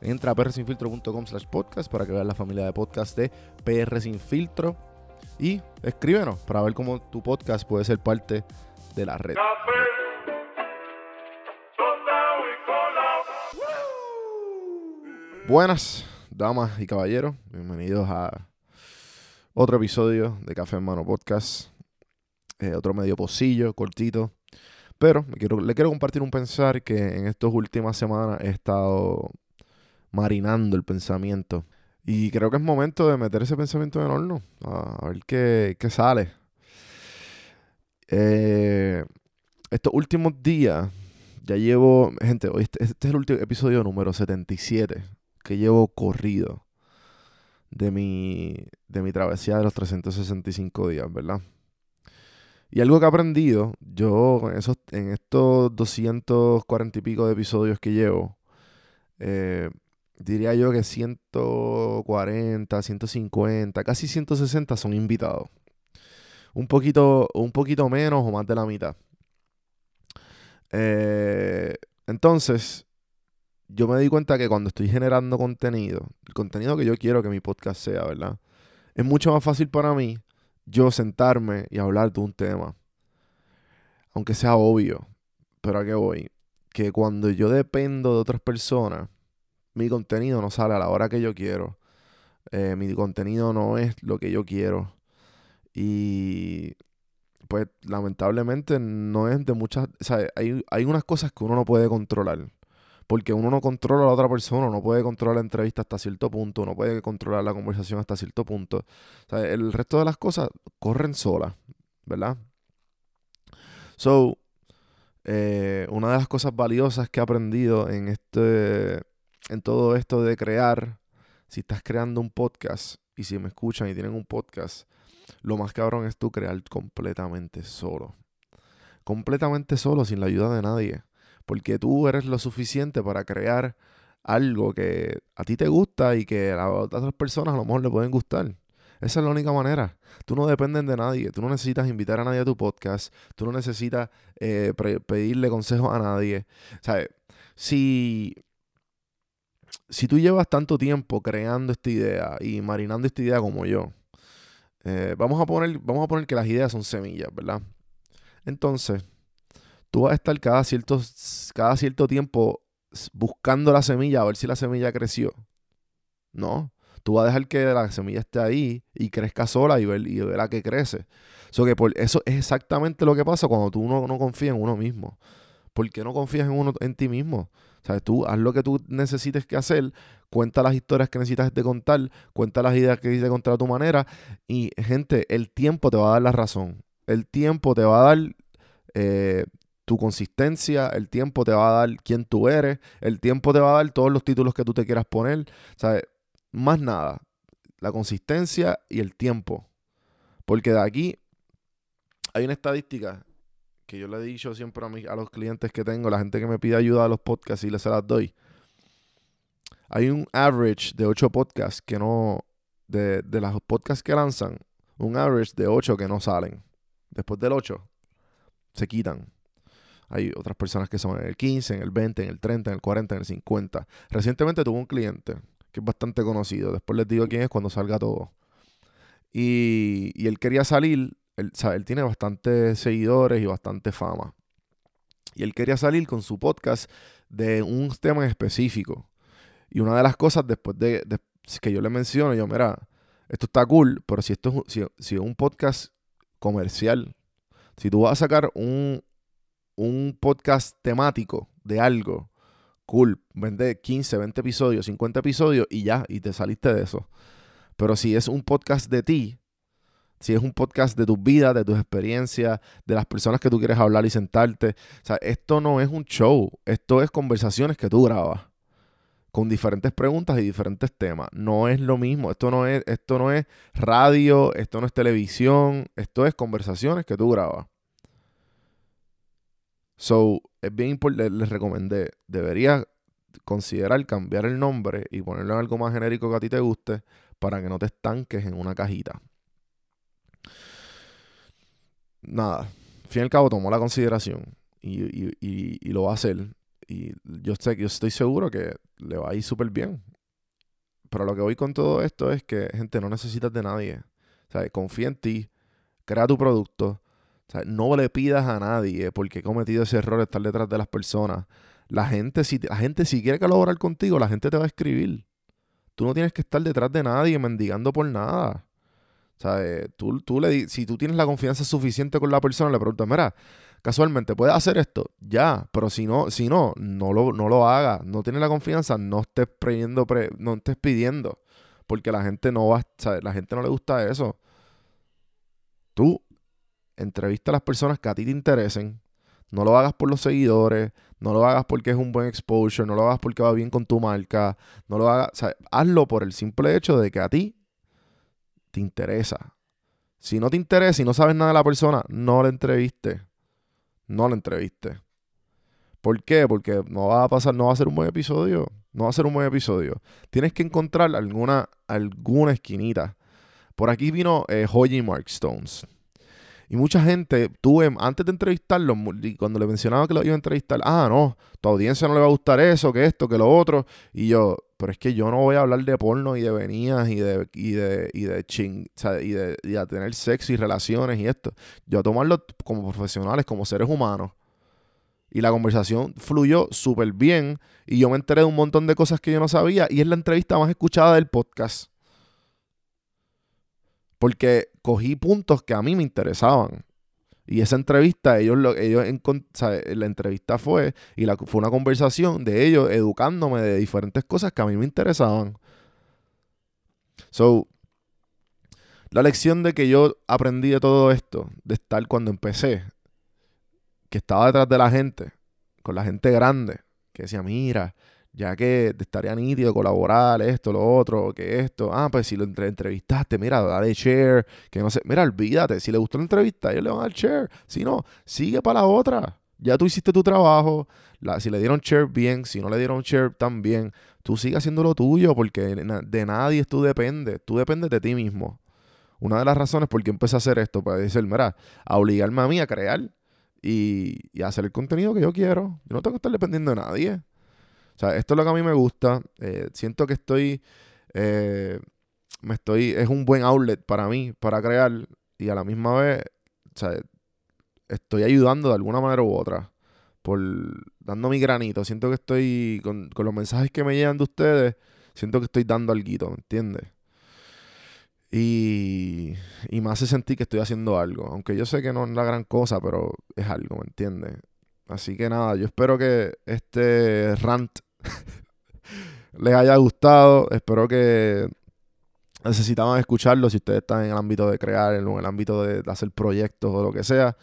Entra a prsinfiltro.com slash podcast para que veas la familia de podcast de PR Sin Filtro y escríbenos para ver cómo tu podcast puede ser parte de la red. Buenas, damas y caballeros, bienvenidos a otro episodio de Café en Mano Podcast. Eh, otro medio pocillo, cortito. Pero le quiero compartir un pensar que en estas últimas semanas he estado marinando el pensamiento. Y creo que es momento de meter ese pensamiento en el horno. A, ver qué, sale. Eh, estos últimos días, ya llevo, gente, este, este es el último episodio número 77 que llevo corrido de mi, de mi travesía de los 365 días, ¿verdad? Y algo que he aprendido, yo en, esos, en estos 240 y pico de episodios que llevo, eh, diría yo que 140, 150, casi 160 son invitados. Un poquito, un poquito menos o más de la mitad. Eh, entonces, yo me di cuenta que cuando estoy generando contenido, el contenido que yo quiero que mi podcast sea, ¿verdad? Es mucho más fácil para mí yo sentarme y hablar de un tema. Aunque sea obvio, pero a qué voy. Que cuando yo dependo de otras personas, mi contenido no sale a la hora que yo quiero. Eh, mi contenido no es lo que yo quiero. Y pues lamentablemente no es de muchas... O sea, hay, hay unas cosas que uno no puede controlar porque uno no controla a la otra persona, no puede controlar la entrevista hasta cierto punto, no puede controlar la conversación hasta cierto punto. El resto de las cosas corren solas, ¿verdad? So, eh, una de las cosas valiosas que he aprendido en este, en todo esto de crear, si estás creando un podcast y si me escuchan y tienen un podcast, lo más cabrón es tú crear completamente solo. Completamente solo, sin la ayuda de nadie porque tú eres lo suficiente para crear algo que a ti te gusta y que a otras personas a lo mejor le pueden gustar. Esa es la única manera. Tú no dependes de nadie. Tú no necesitas invitar a nadie a tu podcast. Tú no necesitas eh, pedirle consejos a nadie. ¿Sabes? Si, si tú llevas tanto tiempo creando esta idea y marinando esta idea como yo, eh, vamos, a poner, vamos a poner que las ideas son semillas, ¿verdad? Entonces, tú vas a estar cada cierto, cada cierto tiempo buscando la semilla a ver si la semilla creció. No, tú vas a dejar que la semilla esté ahí y crezca sola y ver, y verá que crece. Eso es exactamente lo que pasa cuando tú no, no confías en uno mismo. ¿Por qué no confías en, uno, en ti mismo? ¿Sabes? Tú haz lo que tú necesites que hacer, cuenta las historias que necesitas de contar, cuenta las ideas que quieres contar a tu manera y, gente, el tiempo te va a dar la razón. El tiempo te va a dar eh, tu consistencia, el tiempo te va a dar quién tú eres, el tiempo te va a dar todos los títulos que tú te quieras poner, ¿sabes? Más nada, la consistencia y el tiempo. Porque de aquí hay una estadística que yo le he dicho siempre a, a los clientes que tengo, la gente que me pide ayuda a los podcasts y les se las doy. Hay un average de 8 podcasts que no, de, de los podcasts que lanzan, un average de 8 que no salen. Después del 8, se quitan. Hay otras personas que son en el 15, en el 20, en el 30, en el 40, en el 50. Recientemente tuve un cliente que es bastante conocido. Después les digo quién es cuando salga todo. Y él quería salir. Él, él tiene bastantes seguidores y bastante fama. Y él quería salir con su podcast de un tema específico. Y una de las cosas después de, que yo le menciono, yo, mira, esto está cool, pero si esto es, si, si un podcast comercial, si tú vas a sacar un, un podcast temático de algo, cool, vende 15, 20 episodios, 50 episodios y ya, y te saliste de eso. Pero si es un podcast de ti, si es un podcast de tu vida, de tus experiencias, de las personas que tú quieres hablar y sentarte, o sea, esto no es un show, esto es conversaciones que tú grabas con diferentes preguntas y diferentes temas. No es lo mismo, esto no es esto no es radio, esto no es televisión, esto es conversaciones que tú grabas. So, es bien importante, les recomendé, deberías considerar cambiar el nombre y ponerlo en algo más genérico que a ti te guste para que no te estanques en una cajita. Nada, fin y al cabo tomó la consideración y, lo va a hacer. Y yo, sé, yo estoy seguro que le va a ir súper bien. Pero lo que voy con todo esto es que, gente, no necesitas de nadie. O sea, confía en ti, crea tu producto, o sea, no le pidas a nadie porque he cometido ese error de estar detrás de las personas. La gente, si, la gente, si quiere colaborar contigo, la gente te va a escribir. Tú no tienes que estar detrás de nadie mendigando por nada. Eh, tú, tú le, si tú tienes la confianza suficiente con la persona, le preguntas, mira, casualmente, ¿puedes hacer esto? Ya, pero si no, si no, no lo, no lo hagas. No tienes la confianza, no estés pidiendo, no estés pidiendo. Porque la gente no va, la gente no le gusta eso. Tú entrevista a las personas que a ti te interesen. No lo hagas por los seguidores, no lo hagas porque es un buen exposure, no lo hagas porque va bien con tu marca, no lo hagas, hazlo por el simple hecho de que a ti te interesa. Si no te interesa y no sabes nada de la persona, no la entreviste. No la entreviste. ¿Por qué? Porque no va a pasar, no va a ser un buen episodio. No va a ser un buen episodio. Tienes que encontrar alguna, alguna esquinita. Por aquí vino eh, Mark Markstones. Y mucha gente, tuve, antes de entrevistarlo, cuando le mencionaba que lo iba a entrevistar, ah, no, tu audiencia no le va a gustar eso, que esto, que lo otro. Y yo, pero es que yo no voy a hablar de porno y de venidas y de, y de, y de ching, o sea, y de, y de tener sexo y relaciones y esto. Yo a tomarlo como profesionales, como seres humanos. Y la conversación fluyó súper bien. Y yo me enteré de un montón de cosas que yo no sabía. Y es la entrevista más escuchada del podcast. Porque cogí puntos que a mí me interesaban. Y esa entrevista, ellos, lo, ellos la entrevista fue, y la, fue una conversación de ellos educándome de diferentes cosas que a mí me interesaban. So, la lección de que yo aprendí de todo esto, de estar cuando empecé, que estaba detrás de la gente, con la gente grande, que decía, mira, ya que estaría nítido colaborar, esto, lo otro, que esto, ah, pues si lo entrevistaste, mira, dale share, que no sé, mira, olvídate, si le gustó la entrevista, ellos le van a dar share, si no, sigue para la otra, ya tú hiciste tu trabajo, si le dieron share bien, si no le dieron share también, tú sigue haciendo lo tuyo, porque de nadie tú dependes, tú dependes de ti mismo. Una de las razones por qué empecé a hacer esto, para decir, mira, a obligarme a mí a crear y, y hacer el contenido que yo quiero. Yo no tengo que estar dependiendo de nadie. O sea, esto es lo que a mí me gusta. Eh, siento que estoy, eh, me estoy, es un buen outlet para mí, para crear y a la misma vez, o sea, estoy ayudando de alguna manera u otra, por dando mi granito. Siento que estoy, con, los mensajes que me llegan de ustedes, siento que estoy dando algo, ¿me entiendes? Y, y me hace sentir que estoy haciendo algo. Aunque yo sé que no es la gran cosa, pero es algo, ¿me entiendes? Así que nada, yo espero que este rant les haya gustado. Espero que necesitaban escucharlo si ustedes están en el ámbito de crear, en el ámbito de hacer proyectos o lo que sea.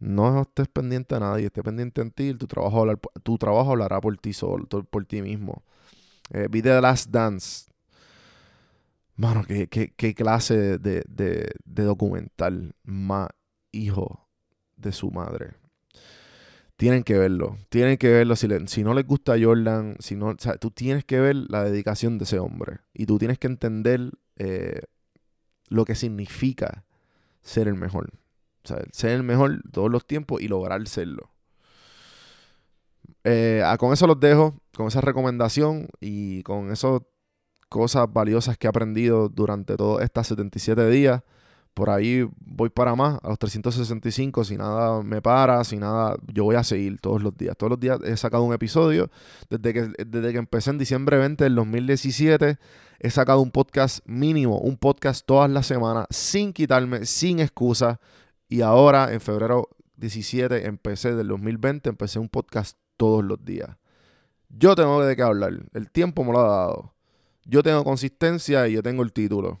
No estés pendiente a nadie, esté pendiente en ti, tu trabajo, tu trabajo hablará por ti solo, por ti mismo. Eh, vi The Last Dance. Mano, qué, clase de, de, de, documental más hijo de su madre. Tienen que verlo, tienen que verlo. Si, no les gusta Jordan, si no, o sea, tú tienes que ver la dedicación de ese hombre. Y tú tienes que entender eh, lo que significa ser el mejor. O sea, ser el mejor todos los tiempos y lograr serlo. Eh, ah, con eso los dejo, con esa recomendación y con esas cosas valiosas que he aprendido durante todos estos 77 días. Por ahí voy para más, a los 365, si nada me para, si nada, yo voy a seguir todos los días. Todos los días he sacado un episodio. Desde que, desde que empecé en diciembre 20 del 2017, he sacado un podcast mínimo, un podcast todas las semanas, sin quitarme, sin excusas. Y ahora, en febrero 17, empecé del 2020, empecé un podcast todos los días. Yo tengo de qué hablar. El tiempo me lo ha dado. Yo tengo consistencia y yo tengo el título.